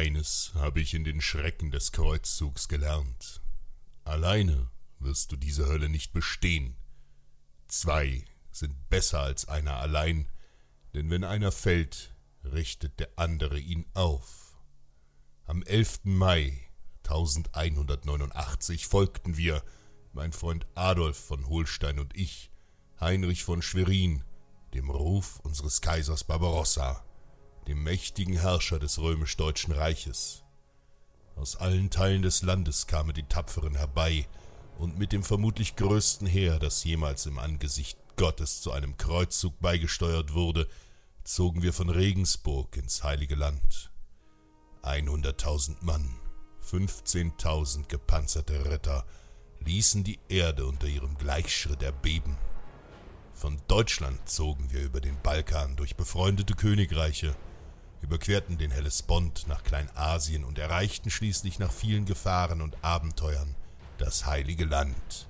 Eines habe ich in den Schrecken des Kreuzzugs gelernt. Alleine wirst du diese Hölle nicht bestehen. Zwei sind besser als einer allein, denn wenn einer fällt, richtet der andere ihn auf. Am 11. Mai 1189 folgten wir, mein Freund Adolf von Holstein und ich, Heinrich von Schwerin, dem Ruf unseres Kaisers Barbarossa, dem mächtigen Herrscher des römisch-deutschen Reiches. Aus allen Teilen des Landes kamen die Tapferen herbei, und mit dem vermutlich größten Heer, das jemals im Angesicht Gottes zu einem Kreuzzug beigesteuert wurde, zogen wir von Regensburg ins heilige Land. Einhunderttausend Mann, fünfzehntausend gepanzerte Ritter ließen die Erde unter ihrem Gleichschritt erbeben. Von Deutschland zogen wir über den Balkan durch befreundete Königreiche, überquerten den Hellespont nach Kleinasien und erreichten schließlich nach vielen Gefahren und Abenteuern das heilige Land.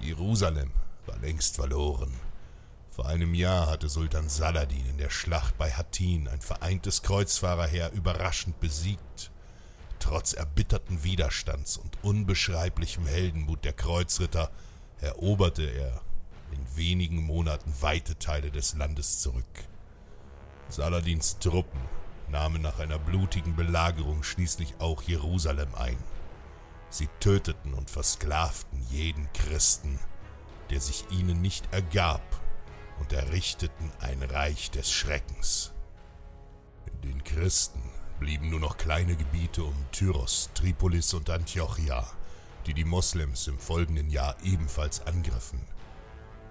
Jerusalem war längst verloren. Vor einem Jahr hatte Sultan Saladin in der Schlacht bei Hattin ein vereintes Kreuzfahrerheer überraschend besiegt. Trotz erbitterten Widerstands und unbeschreiblichem Heldenmut der Kreuzritter eroberte er in wenigen Monaten weite Teile des Landes zurück. Saladins Truppen nahmen nach einer blutigen Belagerung schließlich auch Jerusalem ein. Sie töteten und versklavten jeden Christen, der sich ihnen nicht ergab, und errichteten ein Reich des Schreckens. Den Christen blieben nur noch kleine Gebiete um Tyros, Tripolis und Antiochia, die die Moslems im folgenden Jahr ebenfalls angriffen.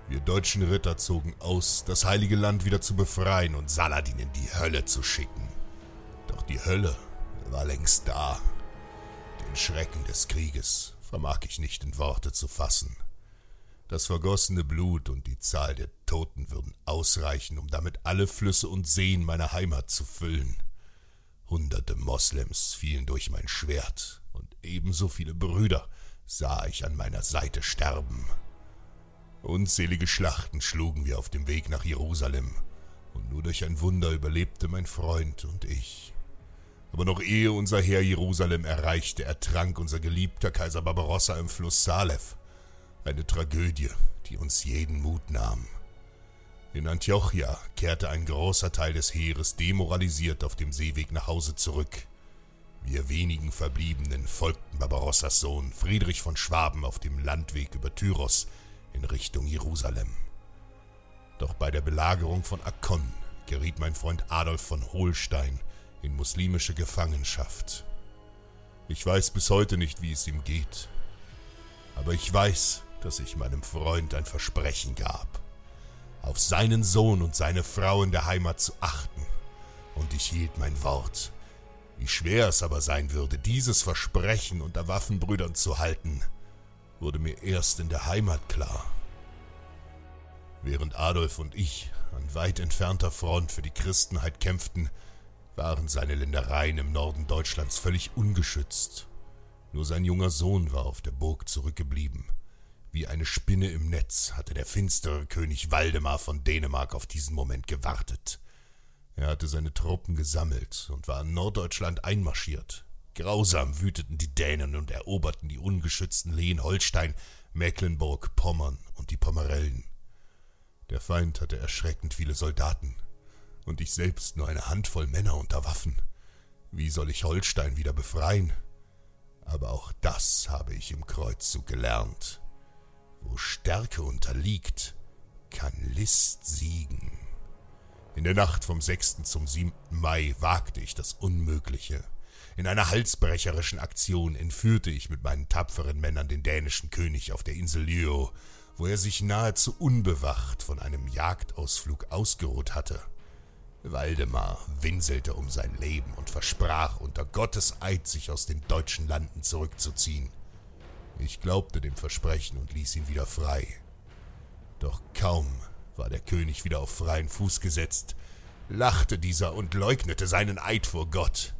Wir deutschen Ritter zogen aus, das heilige Land wieder zu befreien und Saladin in die Hölle zu schicken. Doch die Hölle war längst da. Den Schrecken des Krieges vermag ich nicht in Worte zu fassen. Das vergossene Blut und die Zahl der Toten würden ausreichen, um damit alle Flüsse und Seen meiner Heimat zu füllen. Hunderte Moslems fielen durch mein Schwert, und ebenso viele Brüder sah ich an meiner Seite sterben. Unzählige Schlachten schlugen wir auf dem Weg nach Jerusalem, und nur durch ein Wunder überlebte mein Freund und ich. Aber noch ehe unser Heer Jerusalem erreichte, ertrank unser geliebter Kaiser Barbarossa im Fluss Salef. Eine Tragödie, die uns jeden Mut nahm. In Antiochia kehrte ein großer Teil des Heeres demoralisiert auf dem Seeweg nach Hause zurück. Wir wenigen Verbliebenen folgten Barbarossas Sohn Friedrich von Schwaben auf dem Landweg über Tyros in Richtung Jerusalem. Doch bei der Belagerung von Akkon geriet mein Freund Adolf von Holstein in muslimische Gefangenschaft. Ich weiß bis heute nicht, wie es ihm geht, aber ich weiß, dass ich meinem Freund ein Versprechen gab, auf seinen Sohn und seine Frau in der Heimat zu achten, und ich hielt mein Wort. Wie schwer es aber sein würde, dieses Versprechen unter Waffenbrüdern zu halten, wurde mir erst in der Heimat klar. Während Adolf und ich an weit entfernter Front für die Christenheit kämpften, waren seine Ländereien im Norden Deutschlands völlig ungeschützt. Nur sein junger Sohn war auf der Burg zurückgeblieben, wie eine Spinne im Netz hatte der finstere König Waldemar von Dänemark auf diesen Moment gewartet. Er hatte seine Truppen gesammelt und war in Norddeutschland einmarschiert. Grausam wüteten die Dänen und eroberten die ungeschützten Lehen Holstein, Mecklenburg, Pommern und die Pomerellen. Der Feind hatte erschreckend viele Soldaten, und ich selbst nur eine Handvoll Männer unter Waffen. Wie soll ich Holstein wieder befreien? Aber auch das habe ich im Kreuzzug gelernt. Wo Stärke unterliegt, kann List siegen. In der Nacht vom 6. zum 7. Mai wagte ich das Unmögliche. In einer halsbrecherischen Aktion entführte ich mit meinen tapferen Männern den dänischen König auf der Insel Lyo, wo er sich nahezu unbewacht von einem Jagdausflug ausgeruht hatte. Waldemar winselte um sein Leben und versprach unter Gottes Eid, sich aus den deutschen Landen zurückzuziehen. Ich glaubte dem Versprechen und ließ ihn wieder frei. Doch kaum war der König wieder auf freien Fuß gesetzt, lachte dieser und leugnete seinen Eid vor Gott.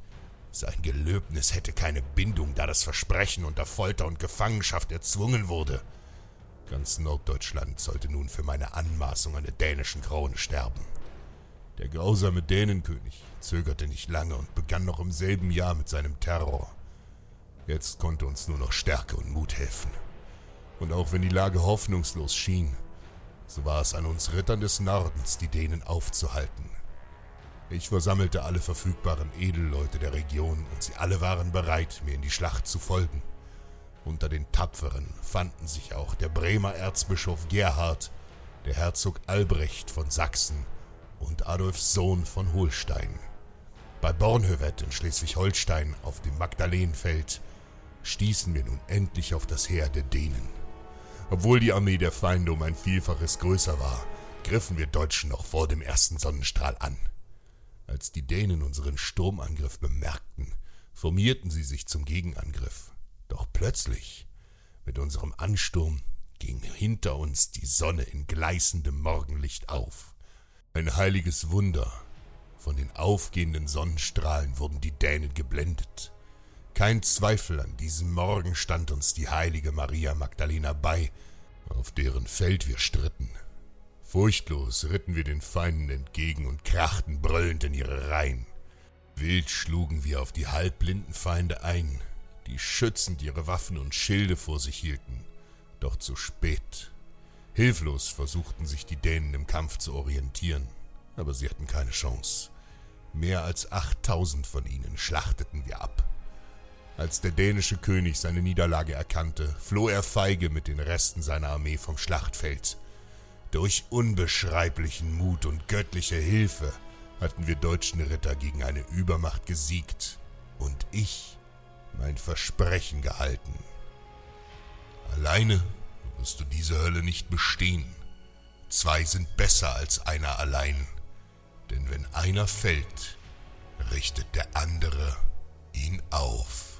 Sein Gelöbnis hätte keine Bindung, da das Versprechen unter Folter und Gefangenschaft erzwungen wurde. Ganz Norddeutschland sollte nun für meine Anmaßung an der dänischen Krone sterben. Der grausame Dänenkönig zögerte nicht lange und begann noch im selben Jahr mit seinem Terror. Jetzt konnte uns nur noch Stärke und Mut helfen. Und auch wenn die Lage hoffnungslos schien, so war es an uns Rittern des Nordens, die Dänen aufzuhalten. Ich versammelte alle verfügbaren Edelleute der Region und sie alle waren bereit, mir in die Schlacht zu folgen. Unter den Tapferen fanden sich auch der Bremer Erzbischof Gerhard, der Herzog Albrecht von Sachsen und Adolfs Sohn von Holstein. Bei Bornhöved in Schleswig-Holstein auf dem Magdalenenfeld stießen wir nun endlich auf das Heer der Dänen. Obwohl die Armee der Feinde um ein Vielfaches größer war, griffen wir Deutschen noch vor dem ersten Sonnenstrahl an. Als die Dänen unseren Sturmangriff bemerkten, formierten sie sich zum Gegenangriff. Doch plötzlich, mit unserem Ansturm, ging hinter uns die Sonne in gleißendem Morgenlicht auf. Ein heiliges Wunder. Von den aufgehenden Sonnenstrahlen wurden die Dänen geblendet. Kein Zweifel an diesem Morgen stand uns die heilige Maria Magdalena bei, auf deren Feld wir stritten. Furchtlos ritten wir den Feinden entgegen und krachten brüllend in ihre Reihen. Wild schlugen wir auf die halbblinden Feinde ein, die schützend ihre Waffen und Schilde vor sich hielten. Doch zu spät. Hilflos versuchten sich die Dänen im Kampf zu orientieren, aber sie hatten keine Chance. Mehr als achttausend von ihnen schlachteten wir ab. Als der dänische König seine Niederlage erkannte, floh er feige mit den Resten seiner Armee vom Schlachtfeld. Durch unbeschreiblichen Mut und göttliche Hilfe hatten wir deutschen Ritter gegen eine Übermacht gesiegt und ich mein Versprechen gehalten. Alleine wirst du diese Hölle nicht bestehen. Zwei sind besser als einer allein, denn wenn einer fällt, richtet der andere ihn auf.